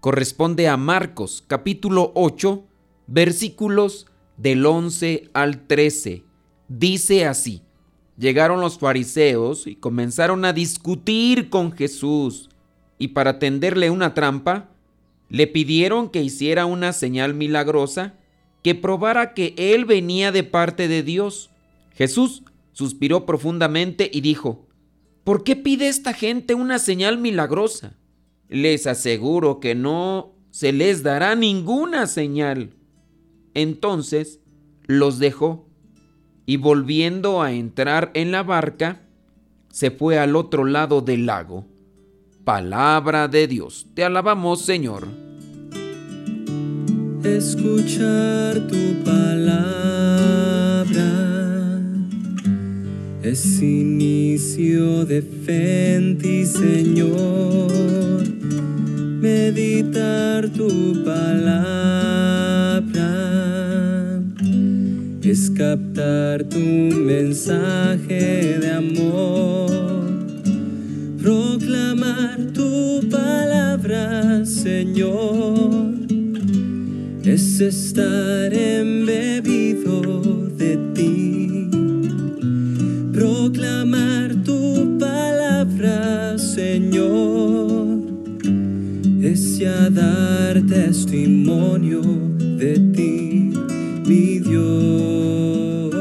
corresponde a Marcos capítulo 8 versículos del 11 al 13. Dice así, llegaron los fariseos y comenzaron a discutir con Jesús y para tenderle una trampa, le pidieron que hiciera una señal milagrosa que probara que él venía de parte de Dios. Jesús suspiró profundamente y dijo, ¿Por qué pide esta gente una señal milagrosa? Les aseguro que no se les dará ninguna señal. Entonces los dejó y volviendo a entrar en la barca, se fue al otro lado del lago. Palabra de Dios, te alabamos Señor. Escuchar tu palabra es inicio de fe ti, Señor. Meditar tu palabra es captar tu mensaje de amor. Proclamar tu palabra, Señor, es estar embebido de ti proclamar ya dar testimonio de ti, mi Dios.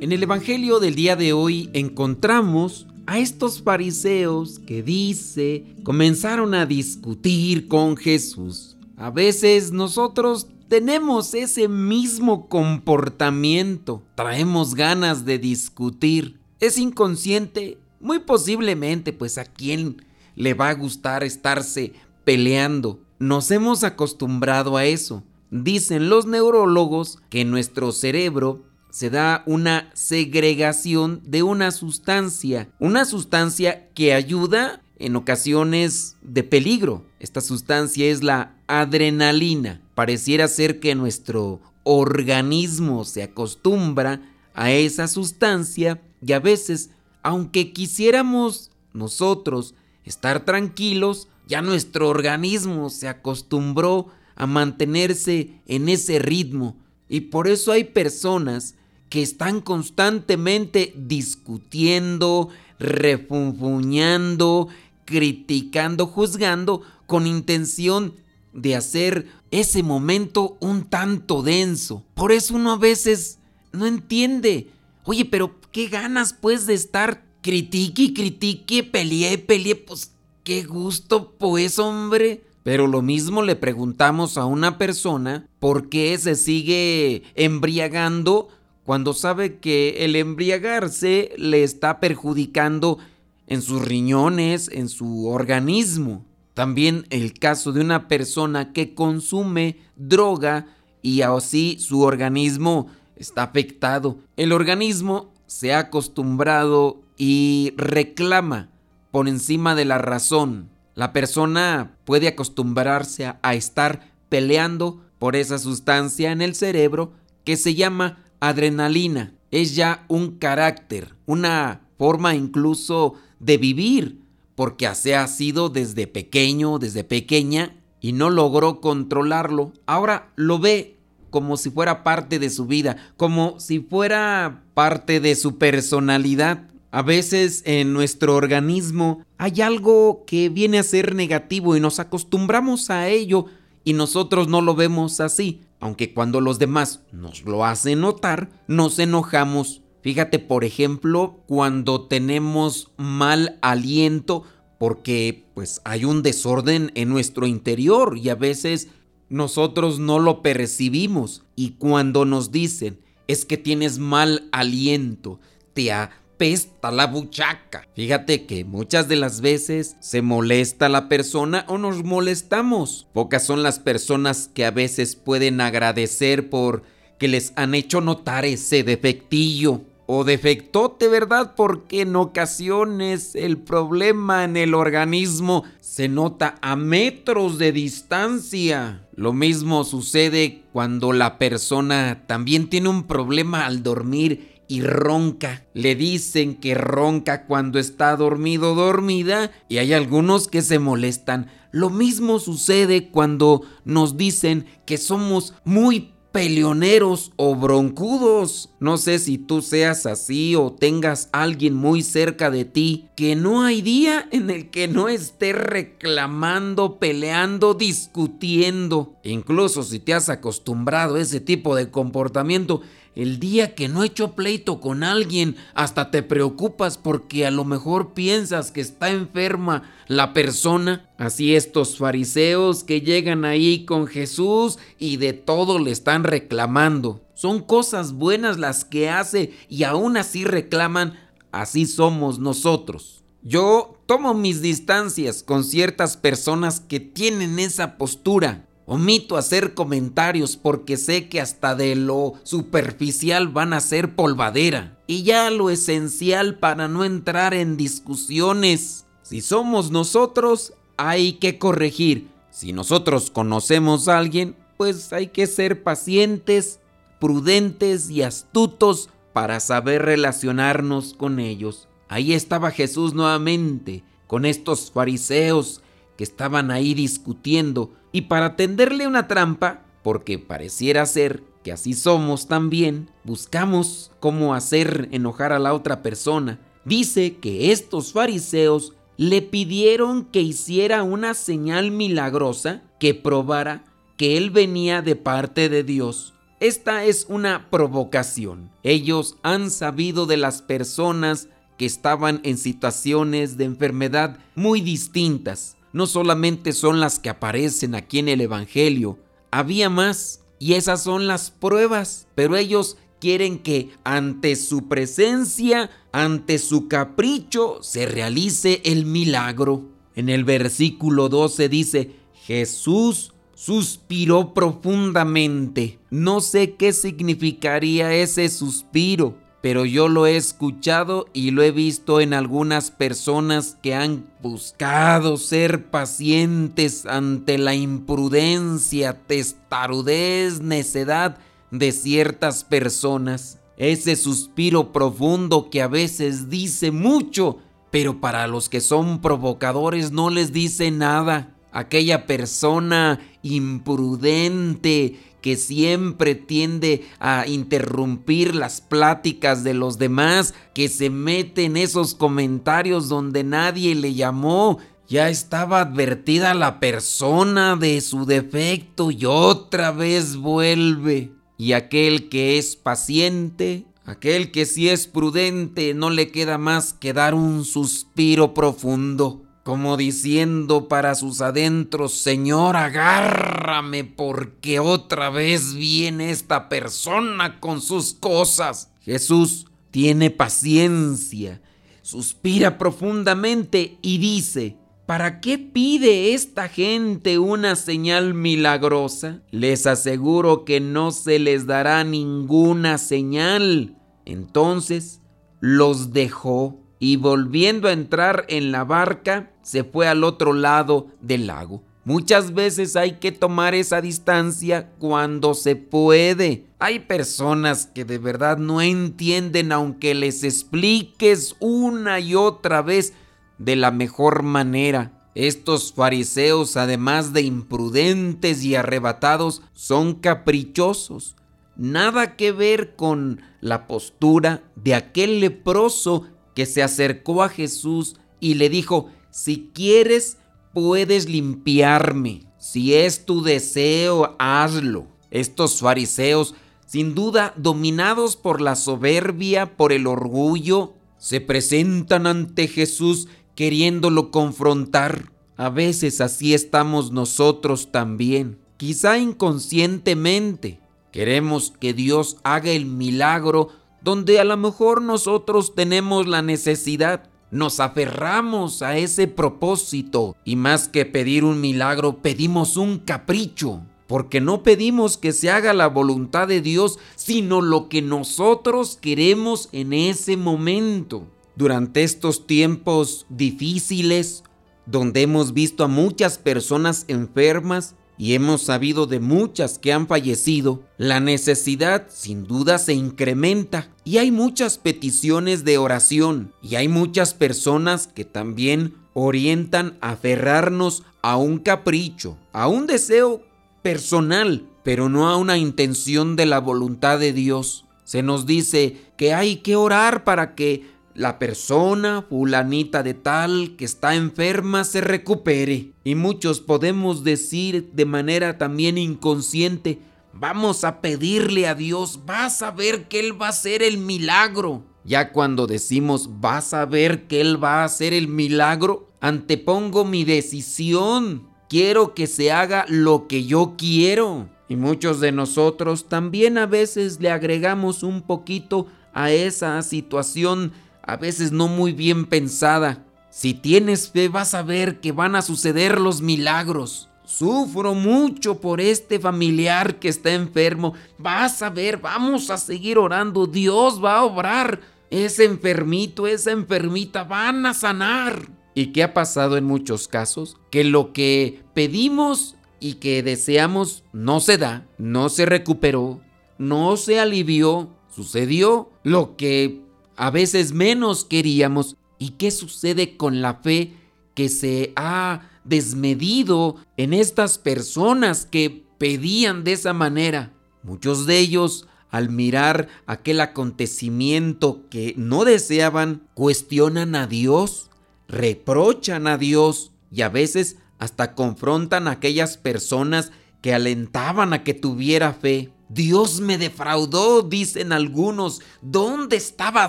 En el Evangelio del día de hoy encontramos a estos fariseos que dice comenzaron a discutir con Jesús. A veces nosotros tenemos ese mismo comportamiento, traemos ganas de discutir. Es inconsciente, muy posiblemente, pues a quién le va a gustar estarse peleando. Nos hemos acostumbrado a eso. Dicen los neurólogos que nuestro cerebro se da una segregación de una sustancia, una sustancia que ayuda en ocasiones de peligro. Esta sustancia es la adrenalina. Pareciera ser que nuestro organismo se acostumbra a esa sustancia y a veces, aunque quisiéramos nosotros estar tranquilos, ya nuestro organismo se acostumbró a mantenerse en ese ritmo. Y por eso hay personas que están constantemente discutiendo, refunfuñando, criticando, juzgando, con intención de hacer ese momento un tanto denso. Por eso uno a veces no entiende. Oye, pero qué ganas pues de estar critique critique, peleé, peleé, pues qué gusto pues hombre. Pero lo mismo le preguntamos a una persona por qué se sigue embriagando cuando sabe que el embriagarse le está perjudicando en sus riñones, en su organismo. También el caso de una persona que consume droga y así su organismo está afectado. El organismo se ha acostumbrado y reclama por encima de la razón. La persona puede acostumbrarse a, estar peleando por esa sustancia en el cerebro que se llama adrenalina. Es ya un carácter, una forma incluso de vivir, porque así ha sido desde pequeño, desde pequeña, y no logró controlarlo. Ahora lo ve como si fuera parte de su vida, como si fuera parte de su personalidad. A veces en nuestro organismo hay algo que viene a ser negativo y nos acostumbramos a ello y nosotros no lo vemos así, aunque cuando los demás nos lo hacen notar, nos enojamos. Fíjate, por ejemplo, cuando tenemos mal aliento porque pues hay un desorden en nuestro interior y a veces nosotros no lo percibimos. Y cuando nos dicen es que tienes mal aliento, te, apesta la buchaca. Fíjate que muchas de las veces se molesta la persona o nos molestamos. Pocas son las personas que a veces pueden agradecer por que les han hecho notar ese defectillo o defectote, ¿verdad? Porque en ocasiones el problema en el organismo se nota a metros de distancia. Lo mismo sucede cuando la persona también tiene un problema al dormir y ronca. Le dicen que ronca cuando está dormido dormida y hay algunos que se molestan. Lo mismo sucede cuando nos dicen que somos muy peleoneros o broncudos. No sé si tú seas así o tengas alguien muy cerca de ti que no hay día en el que no esté reclamando, peleando, discutiendo. Incluso si te has acostumbrado a ese tipo de comportamiento, el día que no he hecho pleito con alguien, hasta te preocupas porque a lo mejor piensas que está enferma la persona. Así estos fariseos que llegan ahí con Jesús y de todo le están reclamando. Son cosas buenas las que hace y aún así reclaman. Así somos nosotros. Yo tomo mis distancias con ciertas personas que tienen esa postura. Omito hacer comentarios porque sé que hasta de lo superficial van a ser polvadera. Y ya lo esencial para no entrar en discusiones. Si somos nosotros, hay que corregir. Si nosotros conocemos a alguien, pues hay que ser pacientes, prudentes y astutos para saber relacionarnos con ellos. Ahí estaba Jesús nuevamente, con estos fariseos estaban ahí discutiendo y para tenderle una trampa, porque pareciera ser que así somos también, buscamos cómo hacer enojar a la otra persona. Dice que estos fariseos le pidieron que hiciera una señal milagrosa que probara que él venía de parte de Dios. Esta es una provocación. Ellos han sabido de las personas que estaban en situaciones de enfermedad muy distintas no solamente son las que aparecen aquí en el Evangelio, había más y esas son las pruebas, pero ellos quieren que ante su presencia, ante su capricho, se realice el milagro. En el versículo 12 dice, Jesús suspiró profundamente. No sé qué significaría ese suspiro pero yo lo he escuchado y lo he visto en algunas personas que han buscado ser pacientes ante la imprudencia, testarudez, necedad de ciertas personas. Ese suspiro profundo que a veces dice mucho, pero para los que son provocadores no les dice nada. Aquella persona imprudente que siempre tiende a interrumpir las pláticas de los demás, que se mete en esos comentarios donde nadie le llamó. Ya estaba advertida la persona de su defecto y otra vez vuelve. Y aquel que es paciente, aquel que sí es prudente, no le queda más que dar un suspiro profundo como diciendo para sus adentros, Señor, agárrame porque otra vez viene esta persona con sus cosas. Jesús tiene paciencia, suspira profundamente y dice, ¿Para qué pide esta gente una señal milagrosa? Les aseguro que no se les dará ninguna señal. Entonces los dejó y volviendo a entrar en la barca, se fue al otro lado del lago. Muchas veces hay que tomar esa distancia cuando se puede. Hay personas que de verdad no entienden aunque les expliques una y otra vez de la mejor manera. Estos fariseos, además de imprudentes y arrebatados, son caprichosos. Nada que ver con la postura de aquel leproso que se acercó a Jesús y le dijo, si quieres, puedes limpiarme. Si es tu deseo, hazlo. Estos fariseos, sin duda dominados por la soberbia, por el orgullo, se presentan ante Jesús queriéndolo confrontar. A veces así estamos nosotros también, quizá inconscientemente. Queremos que Dios haga el milagro donde a lo mejor nosotros tenemos la necesidad, nos aferramos a ese propósito y más que pedir un milagro, pedimos un capricho, porque no pedimos que se haga la voluntad de Dios, sino lo que nosotros queremos en ese momento. Durante estos tiempos difíciles, donde hemos visto a muchas personas enfermas, y hemos sabido de muchas que han fallecido, la necesidad sin duda se incrementa y hay muchas peticiones de oración y hay muchas personas que también orientan a aferrarnos a un capricho, a un deseo personal, pero no a una intención de la voluntad de Dios. Se nos dice que hay que orar para que la persona fulanita de tal que está enferma se recupere. Y muchos podemos decir de manera también inconsciente, vamos a pedirle a Dios, vas a ver que Él va a hacer el milagro. Ya cuando decimos, vas a ver que Él va a hacer el milagro, antepongo mi decisión. Quiero que se haga lo que yo quiero. Y muchos de nosotros también a veces le agregamos un poquito a esa situación a veces no muy bien pensada. Si tienes fe vas a ver que van a suceder los milagros. Sufro mucho por este familiar que está enfermo. Vas a ver, vamos a seguir orando. Dios va a obrar. Ese enfermito, esa enfermita van a sanar. ¿Y qué ha pasado en muchos casos? Que lo que pedimos y que deseamos no se da, no se recuperó, no se alivió. Sucedió lo que a veces menos queríamos. ¿Y qué sucede con la fe que se ha desmedido en estas personas que pedían de esa manera? Muchos de ellos, al mirar aquel acontecimiento que no deseaban, cuestionan a Dios, reprochan a Dios y a veces hasta confrontan a aquellas personas que alentaban a que tuviera fe. Dios me defraudó, dicen algunos. ¿Dónde estaba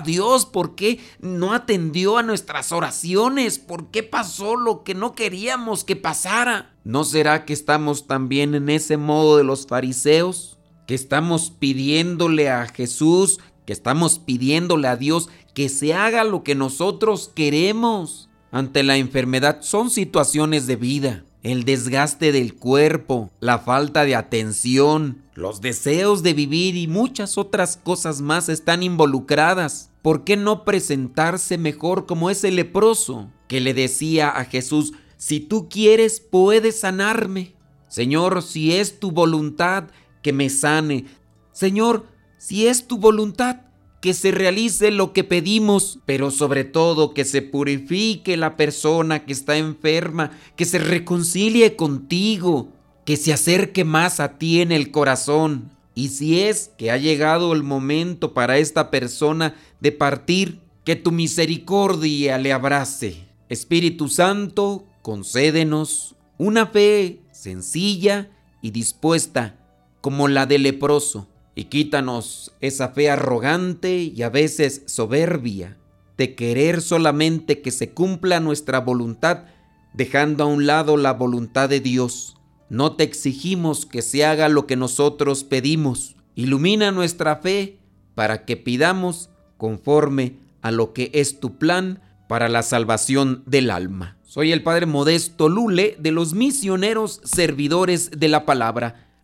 Dios? ¿Por qué no atendió a nuestras oraciones? ¿Por qué pasó lo que no queríamos que pasara? ¿No será que estamos también en ese modo de los fariseos? Que estamos pidiéndole a Jesús, que estamos pidiéndole a Dios que se haga lo que nosotros queremos. Ante la enfermedad son situaciones de vida el desgaste del cuerpo, la falta de atención, los deseos de vivir y muchas otras cosas más están involucradas. ¿Por qué no presentarse mejor como ese leproso que le decía a Jesús, si tú quieres puedes sanarme? Señor, si es tu voluntad que me sane. Señor, si es tu voluntad, que se realice lo que pedimos, pero sobre todo que se purifique la persona que está enferma, que se reconcilie contigo, que se acerque más a ti en el corazón. Y si es que ha llegado el momento para esta persona de partir, que tu misericordia le abrace. Espíritu Santo, concédenos una fe sencilla y dispuesta como la del leproso y quítanos esa fe arrogante y a veces soberbia de querer solamente que se cumpla nuestra voluntad, dejando a un lado la voluntad de Dios. No te exigimos que se haga lo que nosotros pedimos. Ilumina nuestra fe para que pidamos conforme a lo que es tu plan para la salvación del alma. Soy el Padre Modesto Lule de los misioneros servidores de la palabra.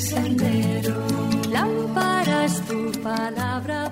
Sendero. Lámpara es tu palabra